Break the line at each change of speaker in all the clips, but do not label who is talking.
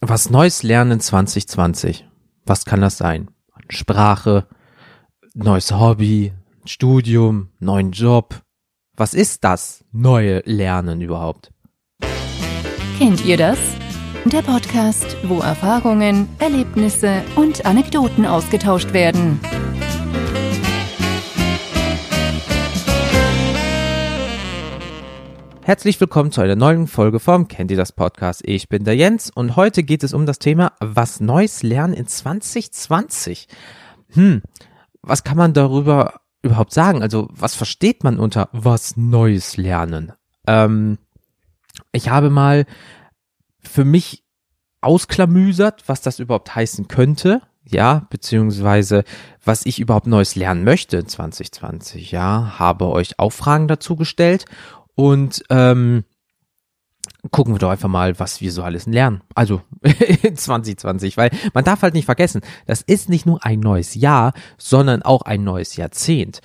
Was Neues lernen 2020. Was kann das sein? Sprache, neues Hobby, Studium, neuen Job. Was ist das neue Lernen überhaupt?
Kennt ihr das? Der Podcast, wo Erfahrungen, Erlebnisse und Anekdoten ausgetauscht werden.
Herzlich willkommen zu einer neuen Folge vom Kennt ihr das Podcast? Ich bin der Jens und heute geht es um das Thema Was Neues lernen in 2020. Hm, was kann man darüber überhaupt sagen? Also, was versteht man unter was Neues lernen? Ähm, ich habe mal für mich ausklamüsert, was das überhaupt heißen könnte. Ja, beziehungsweise was ich überhaupt Neues lernen möchte in 2020. Ja, habe euch auch Fragen dazu gestellt und ähm, gucken wir doch einfach mal, was wir so alles lernen. Also 2020, weil man darf halt nicht vergessen, das ist nicht nur ein neues Jahr, sondern auch ein neues Jahrzehnt.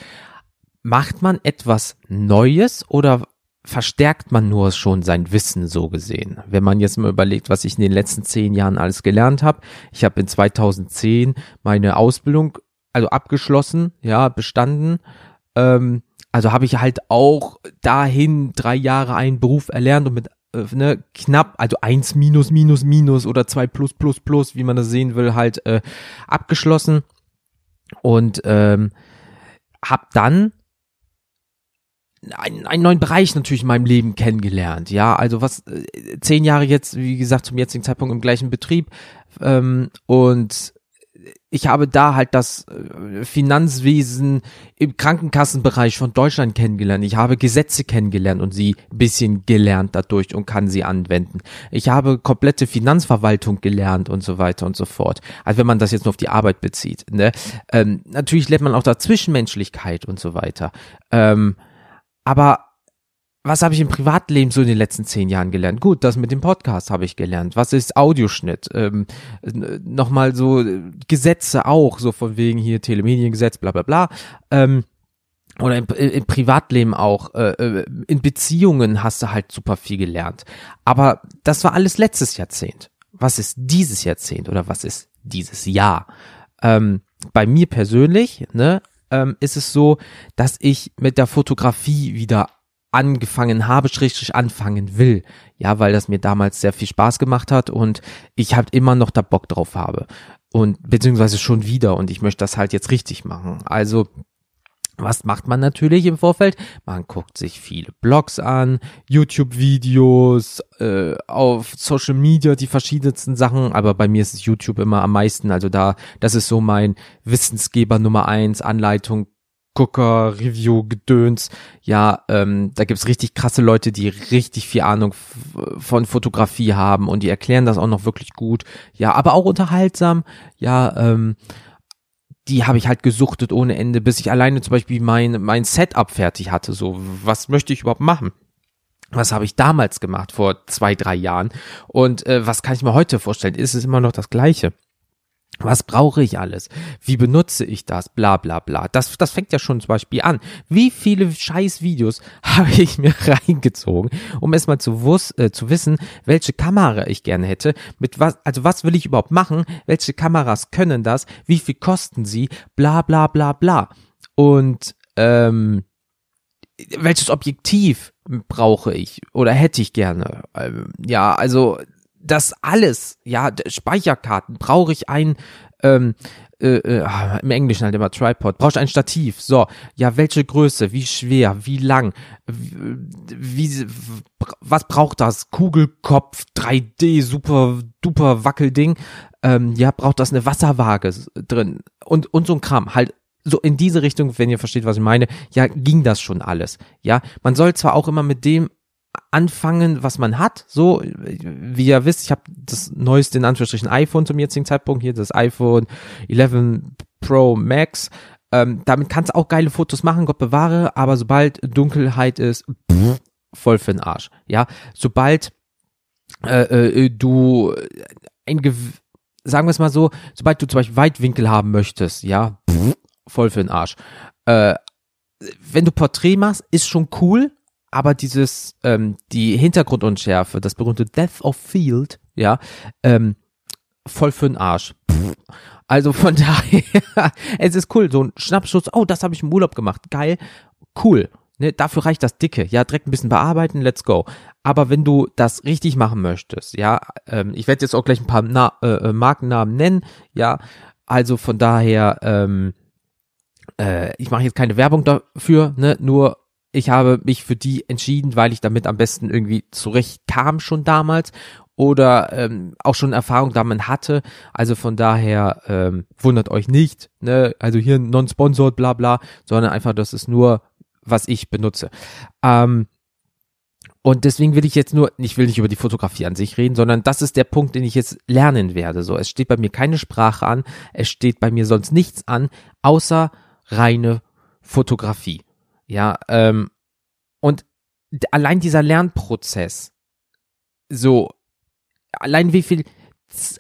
Macht man etwas Neues oder verstärkt man nur schon sein Wissen so gesehen? Wenn man jetzt mal überlegt, was ich in den letzten zehn Jahren alles gelernt habe. Ich habe in 2010 meine Ausbildung also abgeschlossen, ja, bestanden. Ähm, also habe ich halt auch dahin drei Jahre einen Beruf erlernt und mit äh, ne, knapp, also eins minus minus minus oder zwei plus plus plus, wie man das sehen will, halt äh, abgeschlossen und ähm, habe dann einen, einen neuen Bereich natürlich in meinem Leben kennengelernt. Ja, also was äh, zehn Jahre jetzt, wie gesagt, zum jetzigen Zeitpunkt im gleichen Betrieb ähm, und ich habe da halt das äh, Finanzwesen im Krankenkassenbereich von Deutschland kennengelernt. Ich habe Gesetze kennengelernt und sie bisschen gelernt dadurch und kann sie anwenden. Ich habe komplette Finanzverwaltung gelernt und so weiter und so fort. Also wenn man das jetzt nur auf die Arbeit bezieht. Ne? Ähm, natürlich lernt man auch da Zwischenmenschlichkeit und so weiter. Ähm, aber was habe ich im Privatleben so in den letzten zehn Jahren gelernt? Gut, das mit dem Podcast habe ich gelernt. Was ist Audioschnitt? Ähm, Nochmal so äh, Gesetze auch, so von wegen hier Telemediengesetz, bla bla bla. Ähm, oder im, im Privatleben auch, äh, äh, in Beziehungen hast du halt super viel gelernt. Aber das war alles letztes Jahrzehnt. Was ist dieses Jahrzehnt oder was ist dieses Jahr? Ähm, bei mir persönlich, ne, ähm, ist es so, dass ich mit der Fotografie wieder angefangen habe, schrägstrich anfangen will. Ja, weil das mir damals sehr viel Spaß gemacht hat und ich halt immer noch da Bock drauf habe. Und beziehungsweise schon wieder und ich möchte das halt jetzt richtig machen. Also was macht man natürlich im Vorfeld? Man guckt sich viele Blogs an, YouTube-Videos, äh, auf Social Media die verschiedensten Sachen, aber bei mir ist YouTube immer am meisten. Also da, das ist so mein Wissensgeber Nummer eins, Anleitung, Gucker, Review, Gedöns. Ja, ähm, da gibt's richtig krasse Leute, die richtig viel Ahnung von Fotografie haben und die erklären das auch noch wirklich gut. Ja, aber auch unterhaltsam. Ja, ähm, die habe ich halt gesuchtet ohne Ende, bis ich alleine zum Beispiel mein, mein Setup fertig hatte. So, was möchte ich überhaupt machen? Was habe ich damals gemacht, vor zwei, drei Jahren? Und äh, was kann ich mir heute vorstellen? Ist es immer noch das Gleiche? Was brauche ich alles? Wie benutze ich das? Bla bla bla. Das, das fängt ja schon zum Beispiel an. Wie viele scheiß Videos habe ich mir reingezogen, um erstmal zu, wuss, äh, zu wissen, welche Kamera ich gerne hätte, mit was, also was will ich überhaupt machen, welche Kameras können das, wie viel kosten sie, bla bla bla bla. Und ähm, welches Objektiv brauche ich oder hätte ich gerne? Ähm, ja, also das alles, ja, Speicherkarten, brauche ich ein, ähm, äh, äh, im Englischen halt immer Tripod, brauchst ein Stativ, so, ja, welche Größe, wie schwer, wie lang, wie, wie was braucht das? Kugelkopf, 3D, super, duper Wackelding, ähm, ja, braucht das eine Wasserwaage drin? Und, und so ein Kram, halt so in diese Richtung, wenn ihr versteht, was ich meine, ja, ging das schon alles. Ja, man soll zwar auch immer mit dem anfangen, was man hat. So, wie ihr wisst, ich habe das neueste in Anführungsstrichen iPhone zum jetzigen Zeitpunkt hier, das iPhone 11 Pro Max. Ähm, damit kannst du auch geile Fotos machen, Gott bewahre, aber sobald Dunkelheit ist, pff, voll für den Arsch. Ja, sobald äh, äh, du ein sagen wir es mal so, sobald du zum Beispiel Weitwinkel haben möchtest, ja, pff, voll für den Arsch. Äh, wenn du Porträt machst, ist schon cool, aber dieses, ähm, die Hintergrundunschärfe, das berühmte Death of Field, ja, ähm, voll für den Arsch. Pff. Also von daher, es ist cool, so ein Schnappschuss, oh, das habe ich im Urlaub gemacht, geil, cool. Ne, dafür reicht das Dicke. Ja, direkt ein bisschen bearbeiten, let's go. Aber wenn du das richtig machen möchtest, ja, ähm, ich werde jetzt auch gleich ein paar Na äh, äh, Markennamen nennen, ja, also von daher, ähm, äh, ich mache jetzt keine Werbung dafür, ne, nur ich habe mich für die entschieden, weil ich damit am besten irgendwie zurechtkam schon damals oder ähm, auch schon Erfahrung damit hatte. Also von daher ähm, wundert euch nicht, ne? Also hier non-sponsored, bla bla, sondern einfach, das ist nur was ich benutze. Ähm, und deswegen will ich jetzt nur, ich will nicht über die Fotografie an sich reden, sondern das ist der Punkt, den ich jetzt lernen werde. So, es steht bei mir keine Sprache an, es steht bei mir sonst nichts an, außer reine Fotografie. Ja, ähm, und allein dieser Lernprozess, so, allein wie viel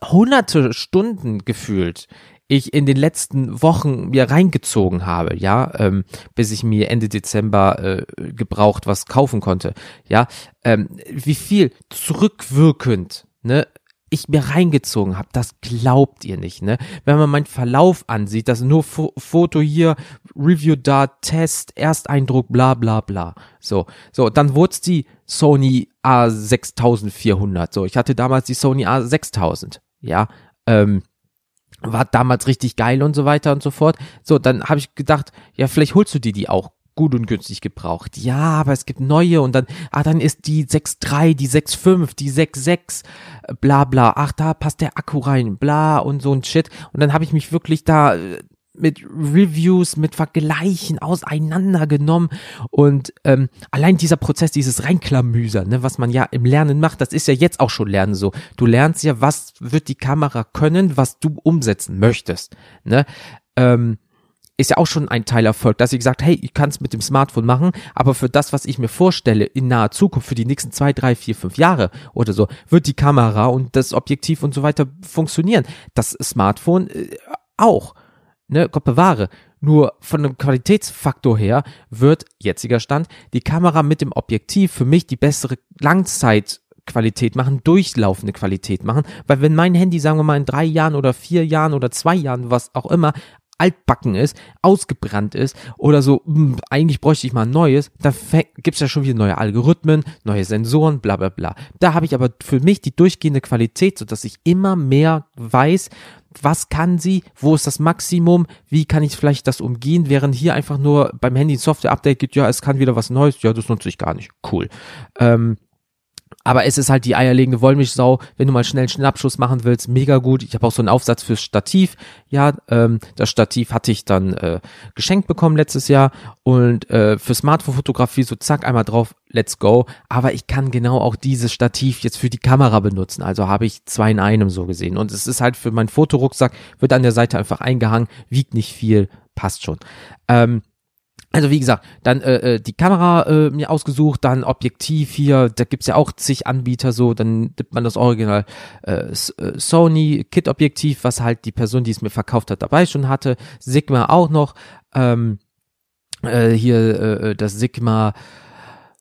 hunderte Stunden gefühlt ich in den letzten Wochen mir reingezogen habe, ja, ähm, bis ich mir Ende Dezember äh, gebraucht was kaufen konnte, ja, ähm, wie viel zurückwirkend, ne, ich mir reingezogen habe, das glaubt ihr nicht, ne? Wenn man meinen Verlauf ansieht, das nur Fo Foto hier, Review da, Test, Ersteindruck, bla bla bla. So, so, dann wurde die Sony A6400. So, ich hatte damals die Sony A6000, ja. Ähm, war damals richtig geil und so weiter und so fort. So, dann habe ich gedacht, ja, vielleicht holst du dir die auch gut und günstig gebraucht. Ja, aber es gibt neue und dann, ah, dann ist die 6.3, die 6.5, die 6.6, bla bla, ach, da passt der Akku rein, bla und so ein Shit. Und dann habe ich mich wirklich da äh, mit Reviews, mit Vergleichen auseinandergenommen und ähm, allein dieser Prozess, dieses Reinklamüser, ne, was man ja im Lernen macht, das ist ja jetzt auch schon Lernen so. Du lernst ja, was wird die Kamera können, was du umsetzen möchtest, ne? Ähm, ist ja auch schon ein Teilerfolg, dass ich gesagt, hey, ich kann es mit dem Smartphone machen, aber für das, was ich mir vorstelle in naher Zukunft, für die nächsten zwei, drei, vier, fünf Jahre oder so, wird die Kamera und das Objektiv und so weiter funktionieren. Das Smartphone äh, auch ne, Gott bewahre. Nur von dem Qualitätsfaktor her wird, jetziger Stand, die Kamera mit dem Objektiv für mich die bessere Langzeitqualität machen, durchlaufende Qualität machen, weil wenn mein Handy, sagen wir mal, in drei Jahren oder vier Jahren oder zwei Jahren, was auch immer, altbacken ist, ausgebrannt ist oder so, mh, hm, eigentlich bräuchte ich mal ein neues, da gibt's ja schon wieder neue Algorithmen, neue Sensoren, bla bla bla. Da habe ich aber für mich die durchgehende Qualität, so dass ich immer mehr weiß, was kann sie, wo ist das Maximum, wie kann ich vielleicht das umgehen, während hier einfach nur beim Handy ein Software-Update gibt, ja, es kann wieder was Neues, ja, das nutze ich gar nicht. Cool. Ähm, aber es ist halt die eierlegende Wollmilchsau, wenn du mal schnell einen Schnappschuss machen willst, mega gut. Ich habe auch so einen Aufsatz fürs Stativ. Ja, ähm, das Stativ hatte ich dann äh, geschenkt bekommen letztes Jahr und äh, für Smartphone-Fotografie so zack einmal drauf, let's go. Aber ich kann genau auch dieses Stativ jetzt für die Kamera benutzen. Also habe ich zwei in einem so gesehen. Und es ist halt für meinen Fotorucksack, wird an der Seite einfach eingehangen, wiegt nicht viel, passt schon. Ähm, also wie gesagt, dann äh, äh, die Kamera äh, mir ausgesucht, dann Objektiv hier, da gibt's ja auch zig Anbieter so, dann nimmt man das Original äh, äh, Sony Kit-Objektiv, was halt die Person, die es mir verkauft hat, dabei schon hatte, Sigma auch noch, ähm, äh, hier äh, äh das Sigma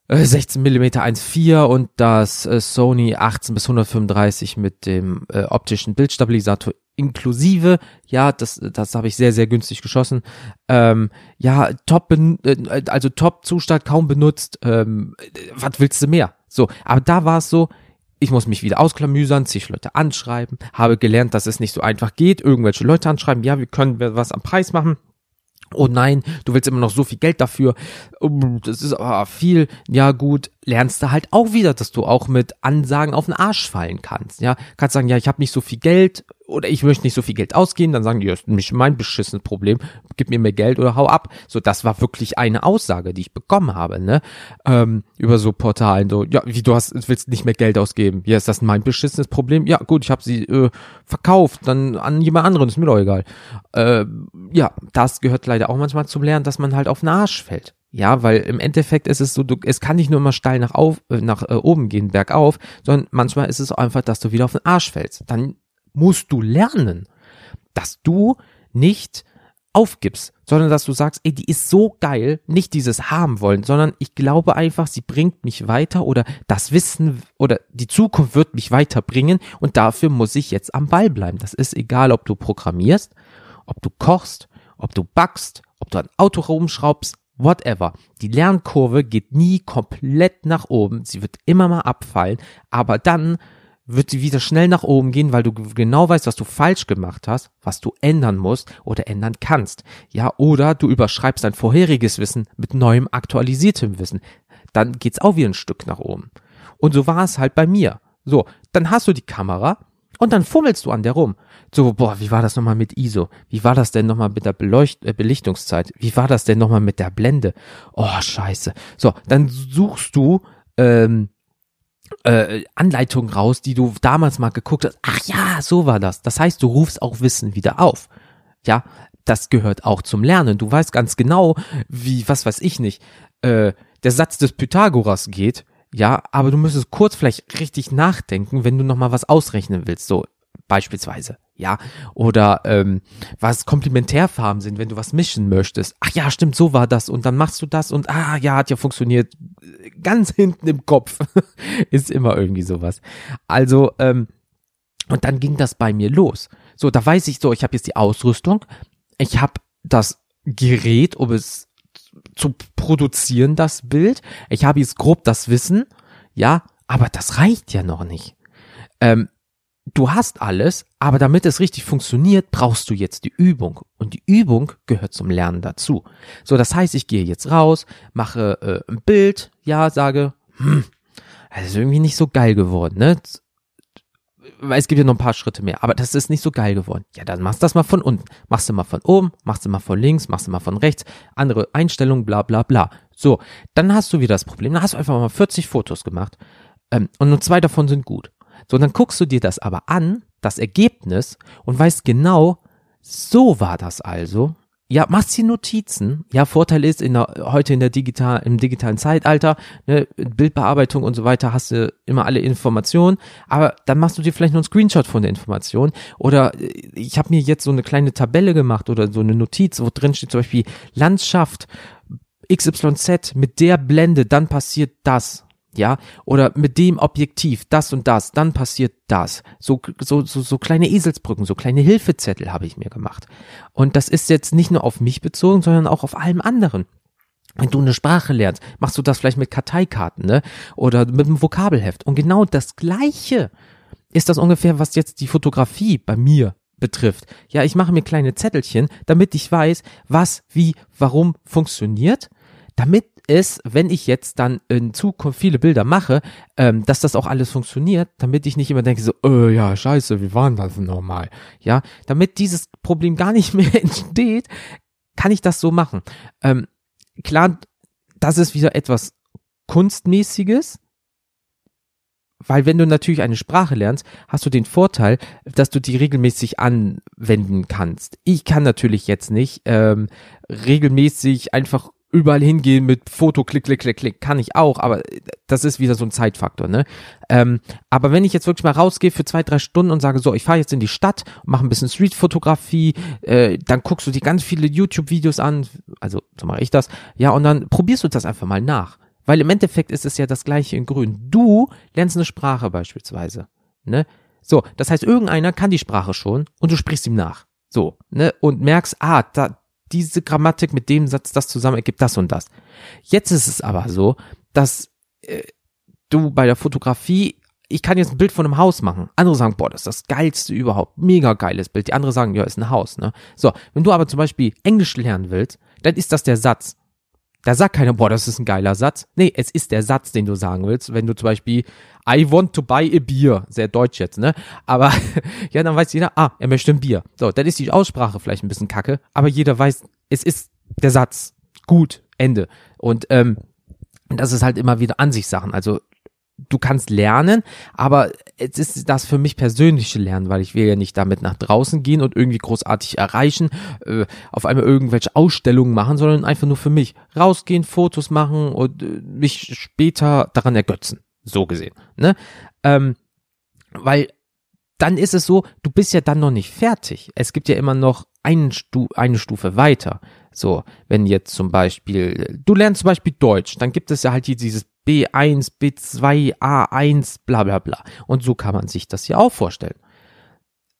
16 mm 1.4 und das äh, Sony 18 bis 135 mit dem äh, optischen Bildstabilisator inklusive. Ja, das, das habe ich sehr, sehr günstig geschossen. Ähm, ja, top, äh, also Top-Zustand kaum benutzt. Ähm, was willst du mehr? So, aber da war es so, ich muss mich wieder ausklamüsern, zig Leute anschreiben, habe gelernt, dass es nicht so einfach geht, irgendwelche Leute anschreiben, ja, wir können was am Preis machen oh nein, du willst immer noch so viel Geld dafür, das ist aber viel, ja gut, lernst du halt auch wieder, dass du auch mit Ansagen auf den Arsch fallen kannst, ja, kannst sagen, ja, ich habe nicht so viel Geld oder ich möchte nicht so viel Geld ausgeben, dann sagen die, ja, ist nicht mein beschissenes Problem, gib mir mehr Geld oder hau ab. So, das war wirklich eine Aussage, die ich bekommen habe, ne, ähm, über so Portalen, so, ja, wie du hast, willst nicht mehr Geld ausgeben, ja, ist das mein beschissenes Problem? Ja, gut, ich habe sie äh, verkauft, dann an jemand anderen, ist mir doch egal. Äh, ja, das gehört leider auch manchmal zum Lernen, dass man halt auf den Arsch fällt. Ja, weil im Endeffekt ist es so, du, es kann nicht nur immer steil nach, auf, äh, nach äh, oben gehen, bergauf, sondern manchmal ist es einfach, dass du wieder auf den Arsch fällst. Dann musst du lernen, dass du nicht aufgibst, sondern dass du sagst, ey, die ist so geil, nicht dieses haben wollen, sondern ich glaube einfach, sie bringt mich weiter oder das Wissen oder die Zukunft wird mich weiterbringen und dafür muss ich jetzt am Ball bleiben. Das ist egal, ob du programmierst, ob du kochst, ob du backst, ob du ein Auto rumschraubst, whatever. Die Lernkurve geht nie komplett nach oben, sie wird immer mal abfallen, aber dann wird sie wieder schnell nach oben gehen, weil du genau weißt, was du falsch gemacht hast, was du ändern musst oder ändern kannst. Ja, oder du überschreibst dein vorheriges Wissen mit neuem aktualisiertem Wissen. Dann geht's auch wieder ein Stück nach oben. Und so war es halt bei mir. So, dann hast du die Kamera und dann fummelst du an der rum. So, boah, wie war das nochmal mit ISO? Wie war das denn nochmal mit der Beleucht äh, Belichtungszeit? Wie war das denn nochmal mit der Blende? Oh, scheiße. So, dann suchst du ähm, äh, Anleitung raus, die du damals mal geguckt hast. Ach ja, so war das. Das heißt, du rufst auch Wissen wieder auf. Ja, das gehört auch zum Lernen. Du weißt ganz genau, wie, was weiß ich nicht, äh, der Satz des Pythagoras geht. Ja, aber du müsstest kurz vielleicht richtig nachdenken, wenn du nochmal was ausrechnen willst. So, beispielsweise. Ja, oder ähm, was Komplementärfarben sind, wenn du was mischen möchtest. Ach ja, stimmt, so war das und dann machst du das und ah ja, hat ja funktioniert. Ganz hinten im Kopf ist immer irgendwie sowas. Also ähm, und dann ging das bei mir los. So, da weiß ich so, ich habe jetzt die Ausrüstung, ich habe das Gerät, um es zu produzieren, das Bild. Ich habe jetzt grob das Wissen, ja, aber das reicht ja noch nicht. Ähm, du hast alles, aber damit es richtig funktioniert, brauchst du jetzt die Übung. Und die Übung gehört zum Lernen dazu. So, das heißt, ich gehe jetzt raus, mache äh, ein Bild, ja, sage, hm, das ist irgendwie nicht so geil geworden, ne? Weil es gibt ja noch ein paar Schritte mehr, aber das ist nicht so geil geworden. Ja, dann machst du das mal von unten. Machst du mal von oben, machst du mal von links, machst du mal von rechts, andere Einstellungen, bla bla bla. So, dann hast du wieder das Problem. Dann hast du einfach mal 40 Fotos gemacht ähm, und nur zwei davon sind gut. So, dann guckst du dir das aber an, das Ergebnis, und weißt genau, so war das also. Ja, machst die Notizen. Ja, Vorteil ist, in der, heute in der digital, im digitalen Zeitalter, ne, Bildbearbeitung und so weiter, hast du immer alle Informationen, aber dann machst du dir vielleicht noch einen Screenshot von der Information. Oder äh, ich habe mir jetzt so eine kleine Tabelle gemacht oder so eine Notiz, wo drin steht zum Beispiel Landschaft XYZ mit der Blende, dann passiert das ja, oder mit dem Objektiv, das und das, dann passiert das. So, so, so, so kleine Eselsbrücken, so kleine Hilfezettel habe ich mir gemacht. Und das ist jetzt nicht nur auf mich bezogen, sondern auch auf allem anderen. Wenn du eine Sprache lernst, machst du das vielleicht mit Karteikarten, ne? Oder mit einem Vokabelheft. Und genau das Gleiche ist das ungefähr, was jetzt die Fotografie bei mir betrifft. Ja, ich mache mir kleine Zettelchen, damit ich weiß, was, wie, warum funktioniert, damit ist, wenn ich jetzt dann in Zukunft viele Bilder mache, ähm, dass das auch alles funktioniert, damit ich nicht immer denke so, äh, ja, scheiße, wie war das nochmal? Ja, damit dieses Problem gar nicht mehr entsteht, kann ich das so machen. Ähm, klar, das ist wieder etwas Kunstmäßiges, weil wenn du natürlich eine Sprache lernst, hast du den Vorteil, dass du die regelmäßig anwenden kannst. Ich kann natürlich jetzt nicht ähm, regelmäßig einfach überall hingehen mit Foto, klick, klick, klick, klick, kann ich auch, aber das ist wieder so ein Zeitfaktor, ne? Ähm, aber wenn ich jetzt wirklich mal rausgehe für zwei, drei Stunden und sage, so, ich fahre jetzt in die Stadt, mache ein bisschen Streetfotografie, äh, dann guckst du dir ganz viele YouTube-Videos an, also so mache ich das, ja, und dann probierst du das einfach mal nach. Weil im Endeffekt ist es ja das gleiche in Grün. Du lernst eine Sprache beispielsweise, ne? So, das heißt, irgendeiner kann die Sprache schon und du sprichst ihm nach. So, ne? Und merkst, ah, da, diese Grammatik mit dem Satz, das zusammen ergibt das und das. Jetzt ist es aber so, dass äh, du bei der Fotografie, ich kann jetzt ein Bild von einem Haus machen. Andere sagen, boah, das ist das geilste überhaupt, mega geiles Bild. Die andere sagen, ja, ist ein Haus, ne? So, wenn du aber zum Beispiel Englisch lernen willst, dann ist das der Satz. Da sagt keiner, boah, das ist ein geiler Satz. Nee, es ist der Satz, den du sagen willst. Wenn du zum Beispiel, I want to buy a beer, sehr deutsch jetzt, ne? Aber ja, dann weiß jeder, ah, er möchte ein Bier. So, dann ist die Aussprache vielleicht ein bisschen kacke, aber jeder weiß, es ist der Satz. Gut, Ende. Und ähm, das ist halt immer wieder Ansichtssachen. Also du kannst lernen, aber es ist das für mich persönliche Lernen, weil ich will ja nicht damit nach draußen gehen und irgendwie großartig erreichen, äh, auf einmal irgendwelche Ausstellungen machen, sondern einfach nur für mich rausgehen, Fotos machen und äh, mich später daran ergötzen, so gesehen, ne? Ähm, weil dann ist es so, du bist ja dann noch nicht fertig. Es gibt ja immer noch Stu eine Stufe weiter. So, wenn jetzt zum Beispiel, du lernst zum Beispiel Deutsch, dann gibt es ja halt hier dieses B1, B2, A1, bla bla bla. Und so kann man sich das hier auch vorstellen.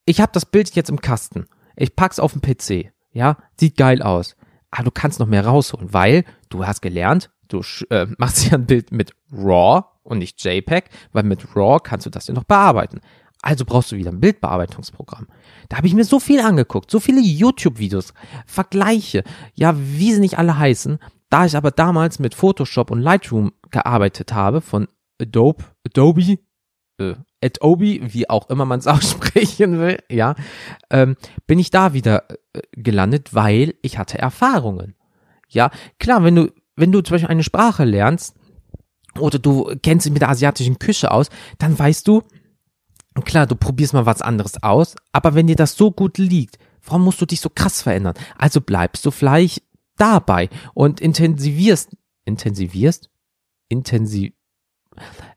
Ich habe das Bild jetzt im Kasten. Ich pack's auf den PC. Ja, sieht geil aus. Aber du kannst noch mehr rausholen, weil du hast gelernt, du äh, machst ja ein Bild mit RAW und nicht JPEG, weil mit RAW kannst du das ja noch bearbeiten. Also brauchst du wieder ein Bildbearbeitungsprogramm. Da habe ich mir so viel angeguckt, so viele YouTube-Videos, Vergleiche, ja, wie sie nicht alle heißen. Da ich aber damals mit Photoshop und Lightroom gearbeitet habe von Adobe, Adobe, äh, Adobe, wie auch immer man es aussprechen will, ja, ähm, bin ich da wieder äh, gelandet, weil ich hatte Erfahrungen. Ja, klar, wenn du, wenn du zum Beispiel eine Sprache lernst oder du kennst dich mit der asiatischen Küche aus, dann weißt du, klar, du probierst mal was anderes aus, aber wenn dir das so gut liegt, warum musst du dich so krass verändern? Also bleibst du vielleicht dabei und intensivierst, intensivierst? Intensiv,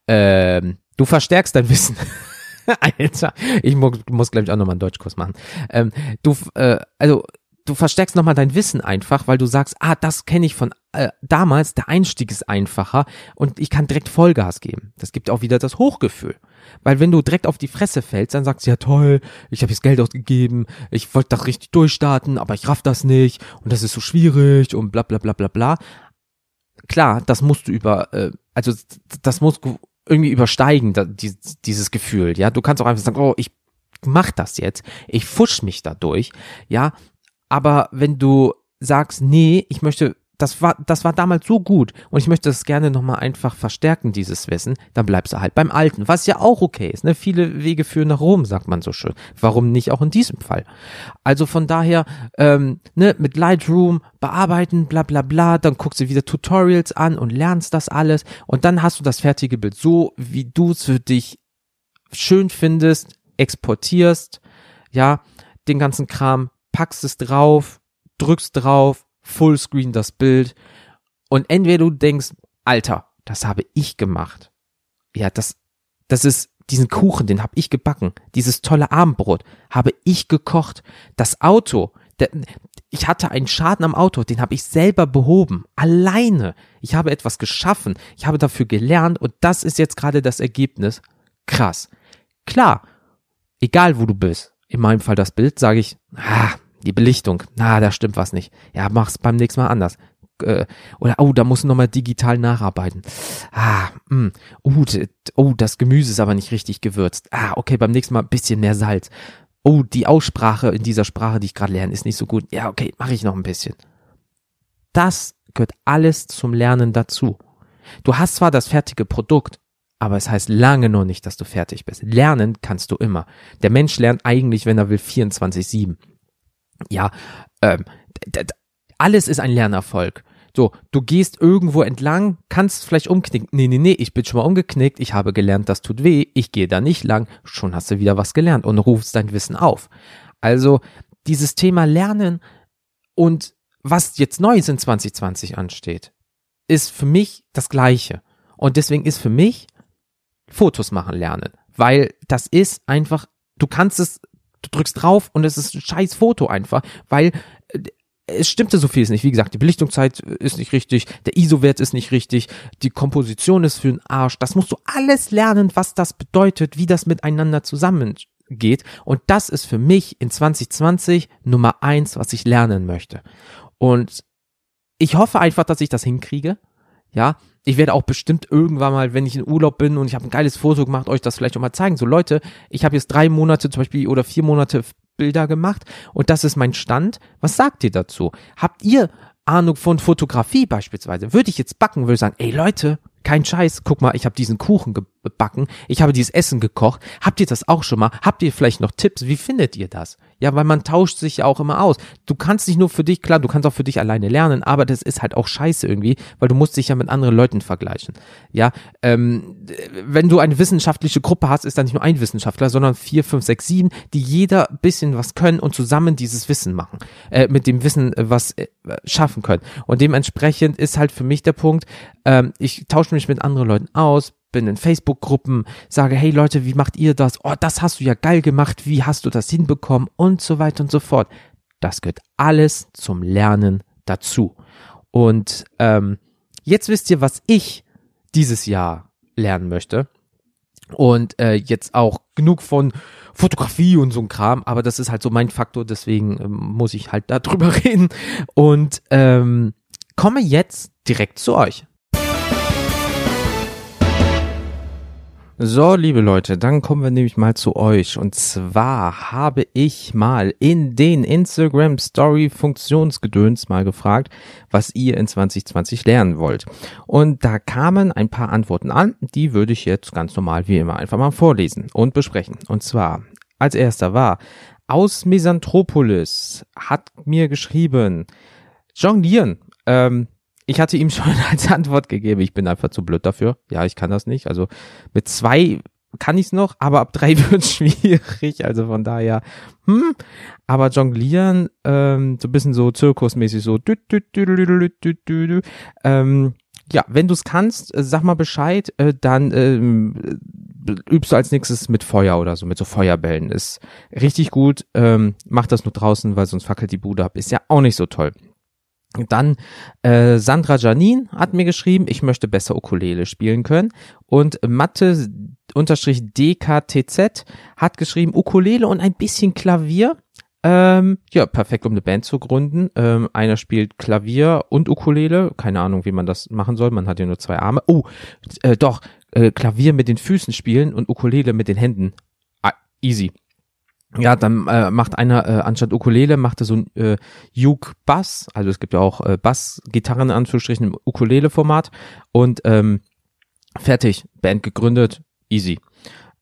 ähm, du verstärkst dein Wissen. Alter, ich muss, muss glaube ich, auch nochmal einen Deutschkurs machen. Ähm, du, äh, also, du verstärkst nochmal dein Wissen einfach, weil du sagst, ah, das kenne ich von äh, damals, der Einstieg ist einfacher und ich kann direkt Vollgas geben. Das gibt auch wieder das Hochgefühl. Weil wenn du direkt auf die Fresse fällst, dann sagst du, ja toll, ich habe jetzt Geld ausgegeben, ich wollte das richtig durchstarten, aber ich raff das nicht und das ist so schwierig und bla bla bla bla bla. Klar, das musst du über, äh, also das musst du irgendwie übersteigen, da, die, dieses Gefühl, ja. Du kannst auch einfach sagen, oh, ich mach das jetzt, ich fusch mich dadurch, ja. Aber wenn du sagst, nee, ich möchte das war, das war damals so gut und ich möchte das gerne nochmal einfach verstärken, dieses Wissen, dann bleibst du halt beim Alten, was ja auch okay ist. Ne? Viele Wege führen nach Rom, sagt man so schön. Warum nicht auch in diesem Fall? Also von daher, ähm, ne, mit Lightroom bearbeiten, bla bla bla, dann guckst du wieder Tutorials an und lernst das alles und dann hast du das fertige Bild so, wie du es für dich schön findest, exportierst, ja, den ganzen Kram, packst es drauf, drückst drauf, Fullscreen das Bild und entweder du denkst, Alter, das habe ich gemacht. Ja, das, das ist diesen Kuchen, den habe ich gebacken. Dieses tolle Abendbrot habe ich gekocht. Das Auto, der, ich hatte einen Schaden am Auto, den habe ich selber behoben. Alleine. Ich habe etwas geschaffen. Ich habe dafür gelernt und das ist jetzt gerade das Ergebnis. Krass. Klar. Egal wo du bist. In meinem Fall das Bild, sage ich, ah, die Belichtung, na, da stimmt was nicht. Ja, mach's beim nächsten Mal anders. Äh, oder, oh, da musst du nochmal digital nacharbeiten. Ah, mh, uh, oh, das Gemüse ist aber nicht richtig gewürzt. Ah, okay, beim nächsten Mal ein bisschen mehr Salz. Oh, die Aussprache in dieser Sprache, die ich gerade lerne, ist nicht so gut. Ja, okay, mache ich noch ein bisschen. Das gehört alles zum Lernen dazu. Du hast zwar das fertige Produkt, aber es heißt lange noch nicht, dass du fertig bist. Lernen kannst du immer. Der Mensch lernt eigentlich, wenn er will, 24-7 ja, ähm, alles ist ein Lernerfolg. So, du gehst irgendwo entlang, kannst vielleicht umknicken. Nee, nee, nee, ich bin schon mal umgeknickt, ich habe gelernt, das tut weh, ich gehe da nicht lang, schon hast du wieder was gelernt und rufst dein Wissen auf. Also, dieses Thema Lernen und was jetzt Neues in 2020 ansteht, ist für mich das Gleiche. Und deswegen ist für mich Fotos machen lernen, weil das ist einfach, du kannst es du drückst drauf und es ist ein scheiß Foto einfach, weil äh, es stimmte so vieles nicht. Wie gesagt, die Belichtungszeit ist nicht richtig, der ISO-Wert ist nicht richtig, die Komposition ist für den Arsch. Das musst du alles lernen, was das bedeutet, wie das miteinander zusammengeht. Und das ist für mich in 2020 Nummer eins, was ich lernen möchte. Und ich hoffe einfach, dass ich das hinkriege. Ja, ich werde auch bestimmt irgendwann mal, wenn ich in Urlaub bin und ich habe ein geiles Foto gemacht, euch das vielleicht auch mal zeigen. So Leute, ich habe jetzt drei Monate zum Beispiel oder vier Monate Bilder gemacht und das ist mein Stand. Was sagt ihr dazu? Habt ihr Ahnung von Fotografie beispielsweise? Würde ich jetzt backen, würde sagen, ey Leute, kein Scheiß, guck mal, ich habe diesen Kuchen gebacken, ich habe dieses Essen gekocht. Habt ihr das auch schon mal? Habt ihr vielleicht noch Tipps? Wie findet ihr das? Ja, weil man tauscht sich ja auch immer aus. Du kannst nicht nur für dich, klar, du kannst auch für dich alleine lernen, aber das ist halt auch scheiße irgendwie, weil du musst dich ja mit anderen Leuten vergleichen. Ja, ähm, wenn du eine wissenschaftliche Gruppe hast, ist da nicht nur ein Wissenschaftler, sondern vier, fünf, sechs, sieben, die jeder bisschen was können und zusammen dieses Wissen machen, äh, mit dem Wissen äh, was äh, schaffen können. Und dementsprechend ist halt für mich der Punkt, ähm, ich tausche mich mit anderen Leuten aus, bin in Facebook-Gruppen, sage, hey Leute, wie macht ihr das? Oh, das hast du ja geil gemacht, wie hast du das hinbekommen? Und so weiter und so fort. Das gehört alles zum Lernen dazu. Und ähm, jetzt wisst ihr, was ich dieses Jahr lernen möchte. Und äh, jetzt auch genug von Fotografie und so ein Kram, aber das ist halt so mein Faktor, deswegen ähm, muss ich halt darüber reden. Und ähm, komme jetzt direkt zu euch. So, liebe Leute, dann kommen wir nämlich mal zu euch. Und zwar habe ich mal in den Instagram Story Funktionsgedöns mal gefragt, was ihr in 2020 lernen wollt. Und da kamen ein paar Antworten an, die würde ich jetzt ganz normal wie immer einfach mal vorlesen und besprechen. Und zwar, als erster war, aus Misanthropolis hat mir geschrieben, Jonglieren, ähm, ich hatte ihm schon als Antwort gegeben, ich bin einfach zu blöd dafür. Ja, ich kann das nicht. Also mit zwei kann ich es noch, aber ab drei wird es schwierig. Also von daher, hm. Aber jonglieren, ähm, so ein bisschen so zirkusmäßig, so. Ähm, ja, wenn du es kannst, äh, sag mal Bescheid, äh, dann ähm, übst du als nächstes mit Feuer oder so, mit so Feuerbällen. Ist richtig gut. Ähm, mach das nur draußen, weil sonst fackelt die Bude ab. Ist ja auch nicht so toll. Dann äh, Sandra Janin hat mir geschrieben, ich möchte besser Ukulele spielen können. Und Mathe unterstrich DKTZ hat geschrieben, Ukulele und ein bisschen Klavier. Ähm, ja, perfekt, um eine Band zu gründen. Ähm, einer spielt Klavier und Ukulele. Keine Ahnung, wie man das machen soll. Man hat ja nur zwei Arme. Oh, äh, doch, äh, Klavier mit den Füßen spielen und Ukulele mit den Händen. Ah, easy ja, dann äh, macht einer äh, anstatt Ukulele macht er so ein äh, Uke Bass, also es gibt ja auch äh, Bass-Gitarren in Anführungsstrichen im Ukulele-Format. Und ähm, fertig, Band gegründet, easy.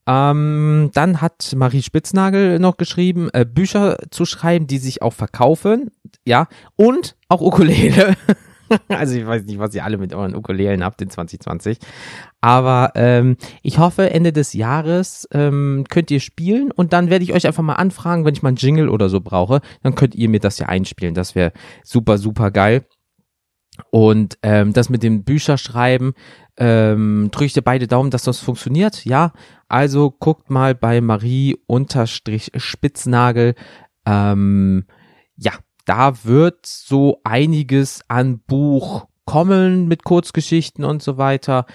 Ähm, dann hat Marie Spitznagel noch geschrieben, äh, Bücher zu schreiben, die sich auch verkaufen, ja, und auch Ukulele. also ich weiß nicht, was ihr alle mit euren Ukulelen habt in 2020. Aber ähm, ich hoffe, Ende des Jahres ähm, könnt ihr spielen und dann werde ich euch einfach mal anfragen, wenn ich mal einen Jingle oder so brauche, dann könnt ihr mir das ja einspielen. Das wäre super, super geil. Und ähm, das mit dem Bücherschreiben, ähm, drücke ich dir beide Daumen, dass das funktioniert. Ja, also guckt mal bei Marie unterstrich Spitznagel. Ähm, ja, da wird so einiges an Buch kommen mit Kurzgeschichten und so weiter.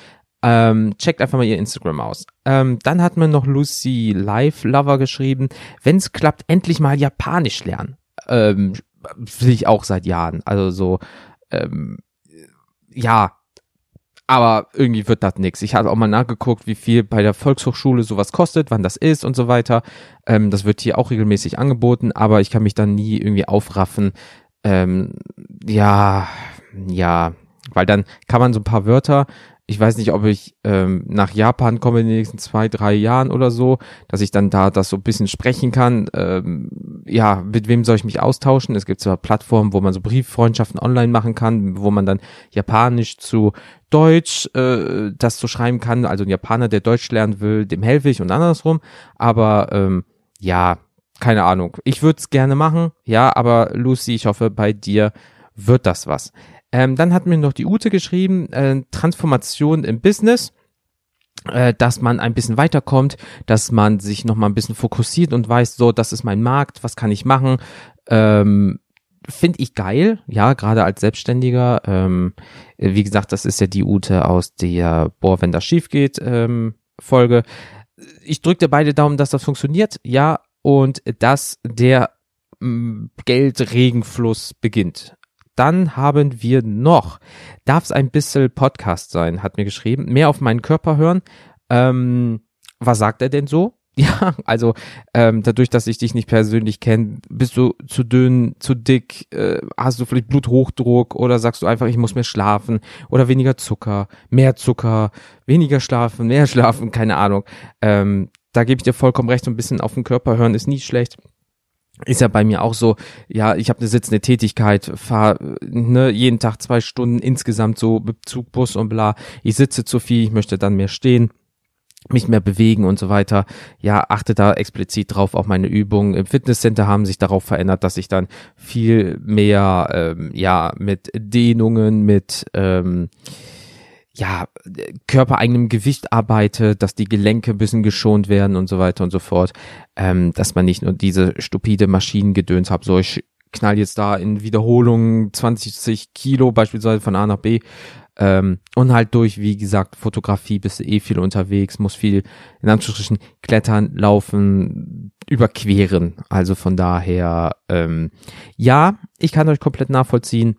Ähm, checkt einfach mal ihr Instagram aus. Ähm, dann hat mir noch Lucy Live Lover geschrieben, wenn es klappt, endlich mal Japanisch lernen. Ähm, will ich auch seit Jahren. Also so, ähm, ja, aber irgendwie wird das nix. Ich habe auch mal nachgeguckt, wie viel bei der Volkshochschule sowas kostet, wann das ist und so weiter. Ähm, das wird hier auch regelmäßig angeboten, aber ich kann mich dann nie irgendwie aufraffen. Ähm, ja, ja, weil dann kann man so ein paar Wörter ich weiß nicht, ob ich ähm, nach Japan komme in den nächsten zwei, drei Jahren oder so, dass ich dann da das so ein bisschen sprechen kann. Ähm, ja, mit wem soll ich mich austauschen? Es gibt zwar Plattformen, wo man so Brieffreundschaften online machen kann, wo man dann Japanisch zu Deutsch äh, das so schreiben kann. Also ein Japaner, der Deutsch lernen will, dem helfe ich und andersrum. Aber ähm, ja, keine Ahnung. Ich würde es gerne machen, ja, aber Lucy, ich hoffe, bei dir wird das was. Ähm, dann hat mir noch die Ute geschrieben, äh, Transformation im Business äh, dass man ein bisschen weiterkommt, dass man sich noch mal ein bisschen fokussiert und weiß, so, das ist mein Markt, was kann ich machen? Ähm, Finde ich geil, ja, gerade als Selbstständiger. Ähm, wie gesagt, das ist ja die Ute aus der Boah, wenn das schief geht ähm, Folge. Ich drücke dir beide Daumen, dass das funktioniert, ja, und dass der mm, Geldregenfluss beginnt. Dann haben wir noch, darf es ein bisschen Podcast sein, hat mir geschrieben, mehr auf meinen Körper hören. Ähm, was sagt er denn so? Ja, also ähm, dadurch, dass ich dich nicht persönlich kenne, bist du zu dünn, zu dick, äh, hast du vielleicht Bluthochdruck oder sagst du einfach, ich muss mehr schlafen oder weniger Zucker, mehr Zucker, weniger schlafen, mehr schlafen, keine Ahnung. Ähm, da gebe ich dir vollkommen recht, so ein bisschen auf den Körper hören ist nie schlecht ist ja bei mir auch so, ja, ich habe eine sitzende Tätigkeit, fahre ne, jeden Tag zwei Stunden insgesamt so mit Zug, Bus und bla. Ich sitze zu viel, ich möchte dann mehr stehen, mich mehr bewegen und so weiter. Ja, achte da explizit drauf, auch meine Übungen im Fitnesscenter haben sich darauf verändert, dass ich dann viel mehr, ähm, ja, mit Dehnungen, mit, ähm, ja, körpereigenem Gewicht arbeite, dass die Gelenke ein bisschen geschont werden und so weiter und so fort, ähm, dass man nicht nur diese stupide Maschinengedöns hat, so ich knall jetzt da in Wiederholungen 20 Kilo beispielsweise von A nach B. Ähm, und halt durch, wie gesagt, Fotografie bist du eh viel unterwegs, muss viel in Anführungsstrichen klettern, laufen, überqueren. Also von daher, ähm, ja, ich kann euch komplett nachvollziehen.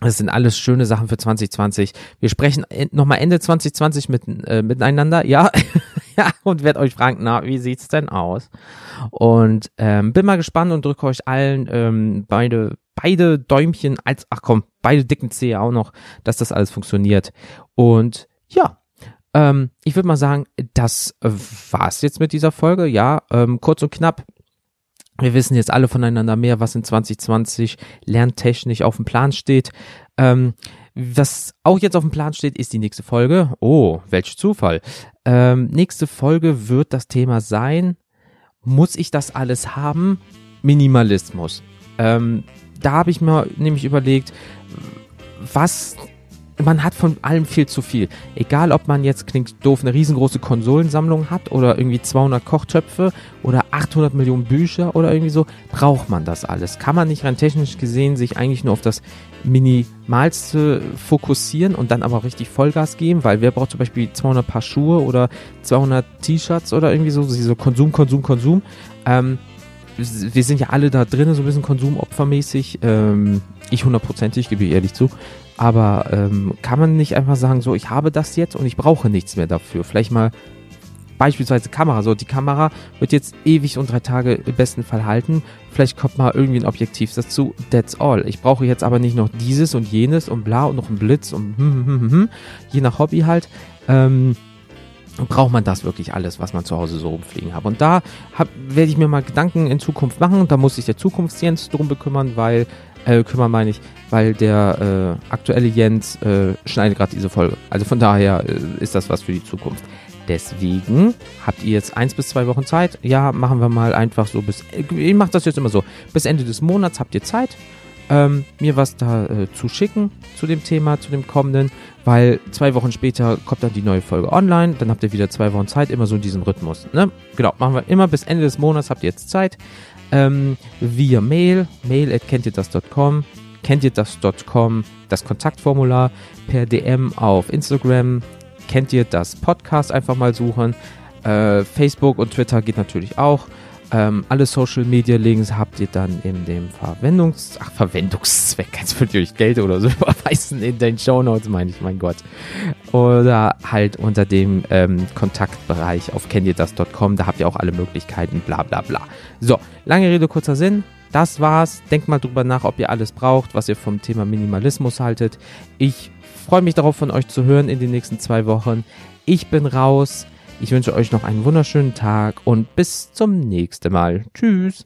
Das sind alles schöne Sachen für 2020. Wir sprechen nochmal Ende 2020 mit, äh, miteinander, ja. ja, und werde euch fragen, na, wie sieht's denn aus? Und ähm, bin mal gespannt und drücke euch allen ähm, beide, beide Däumchen als, ach komm, beide dicken Zehe auch noch, dass das alles funktioniert. Und ja, ähm, ich würde mal sagen, das war's jetzt mit dieser Folge. Ja, ähm, kurz und knapp. Wir wissen jetzt alle voneinander mehr, was in 2020 lerntechnisch auf dem Plan steht. Ähm, was auch jetzt auf dem Plan steht, ist die nächste Folge. Oh, welch Zufall. Ähm, nächste Folge wird das Thema sein, muss ich das alles haben? Minimalismus. Ähm, da habe ich mir nämlich überlegt, was man hat von allem viel zu viel. Egal, ob man jetzt, klingt doof, eine riesengroße Konsolensammlung hat oder irgendwie 200 Kochtöpfe oder 800 Millionen Bücher oder irgendwie so, braucht man das alles. Kann man nicht rein technisch gesehen sich eigentlich nur auf das Minimalste fokussieren und dann aber richtig Vollgas geben, weil wer braucht zum Beispiel 200 Paar Schuhe oder 200 T-Shirts oder irgendwie so, so Konsum, Konsum, Konsum. Ähm, wir sind ja alle da drinnen, so ein bisschen konsumopfermäßig. Ähm, ich hundertprozentig, gebe ich ehrlich zu. Aber ähm, kann man nicht einfach sagen, so, ich habe das jetzt und ich brauche nichts mehr dafür. Vielleicht mal beispielsweise Kamera. So, die Kamera wird jetzt ewig und drei Tage im besten Fall halten. Vielleicht kommt mal irgendwie ein Objektiv dazu. That's all. Ich brauche jetzt aber nicht noch dieses und jenes und bla und noch ein Blitz und hm, hm, hm, hm, hm. je nach Hobby halt. Ähm, braucht man das wirklich alles, was man zu Hause so rumfliegen hat. Und da werde ich mir mal Gedanken in Zukunft machen. Da muss sich der Zukunftsjens drum bekümmern, weil, äh, kümmern meine ich, weil der äh, aktuelle Jens äh, schneidet gerade diese Folge. Also von daher äh, ist das was für die Zukunft. Deswegen habt ihr jetzt eins bis zwei Wochen Zeit. Ja, machen wir mal einfach so bis, ich mache das jetzt immer so, bis Ende des Monats habt ihr Zeit, ähm, mir was da äh, zu schicken zu dem Thema, zu dem kommenden, weil zwei Wochen später kommt dann die neue Folge online, dann habt ihr wieder zwei Wochen Zeit, immer so in diesem Rhythmus. Ne? Genau, machen wir immer bis Ende des Monats habt ihr jetzt Zeit. Ähm, via Mail, mail at kennt ihr das.com, kennt ihr das.com, das Kontaktformular, per DM auf Instagram, kennt ihr das Podcast einfach mal suchen. Äh, Facebook und Twitter geht natürlich auch. Ähm, alle Social Media Links habt ihr dann in dem Verwendungs ach, Verwendungszweck, jetzt würde ich euch Geld oder so überweisen in den Show Notes, meine ich, mein Gott. Oder halt unter dem ähm, Kontaktbereich auf kenntierdas.com, da habt ihr auch alle Möglichkeiten, bla bla bla. So, lange Rede, kurzer Sinn. Das war's. Denkt mal drüber nach, ob ihr alles braucht, was ihr vom Thema Minimalismus haltet. Ich freue mich darauf, von euch zu hören in den nächsten zwei Wochen. Ich bin raus. Ich wünsche euch noch einen wunderschönen Tag und bis zum nächsten Mal. Tschüss.